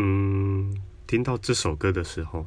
嗯听到这首歌的时候